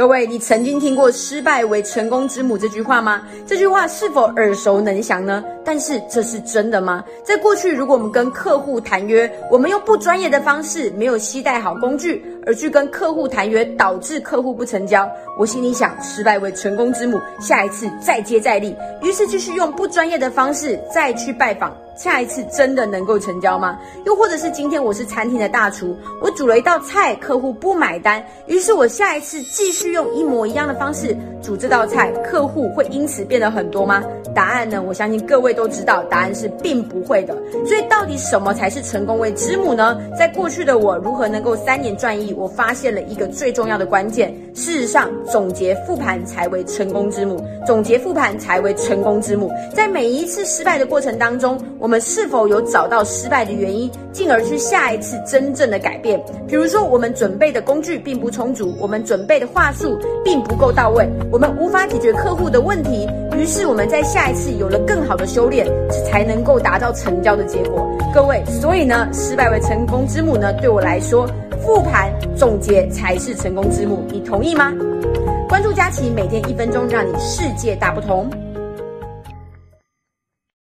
各位，你曾经听过“失败为成功之母”这句话吗？这句话是否耳熟能详呢？但是这是真的吗？在过去，如果我们跟客户谈约，我们用不专业的方式，没有携带好工具，而去跟客户谈约，导致客户不成交，我心里想，失败为成功之母，下一次再接再厉。于是继续用不专业的方式再去拜访。下一次真的能够成交吗？又或者是今天我是餐厅的大厨，我煮了一道菜，客户不买单，于是我下一次继续用一模一样的方式煮这道菜，客户会因此变得很多吗？答案呢？我相信各位都都知道，答案是并不会的。所以到底什么才是成功为之母呢？在过去的我如何能够三年赚亿？我发现了一个最重要的关键。事实上，总结复盘才为成功之母，总结复盘才为成功之母。在每一次失败的过程当中，我们是否有找到失败的原因，进而去下一次真正的改变？比如说，我们准备的工具并不充足，我们准备的话术并不够到位，我们无法解决客户的问题，于是我们在下一次有了更好的修炼，才能够达到成交的结果。各位，所以呢，失败为成功之母呢，对我来说。复盘总结才是成功之母，你同意吗？关注佳琪，每天一分钟，让你世界大不同。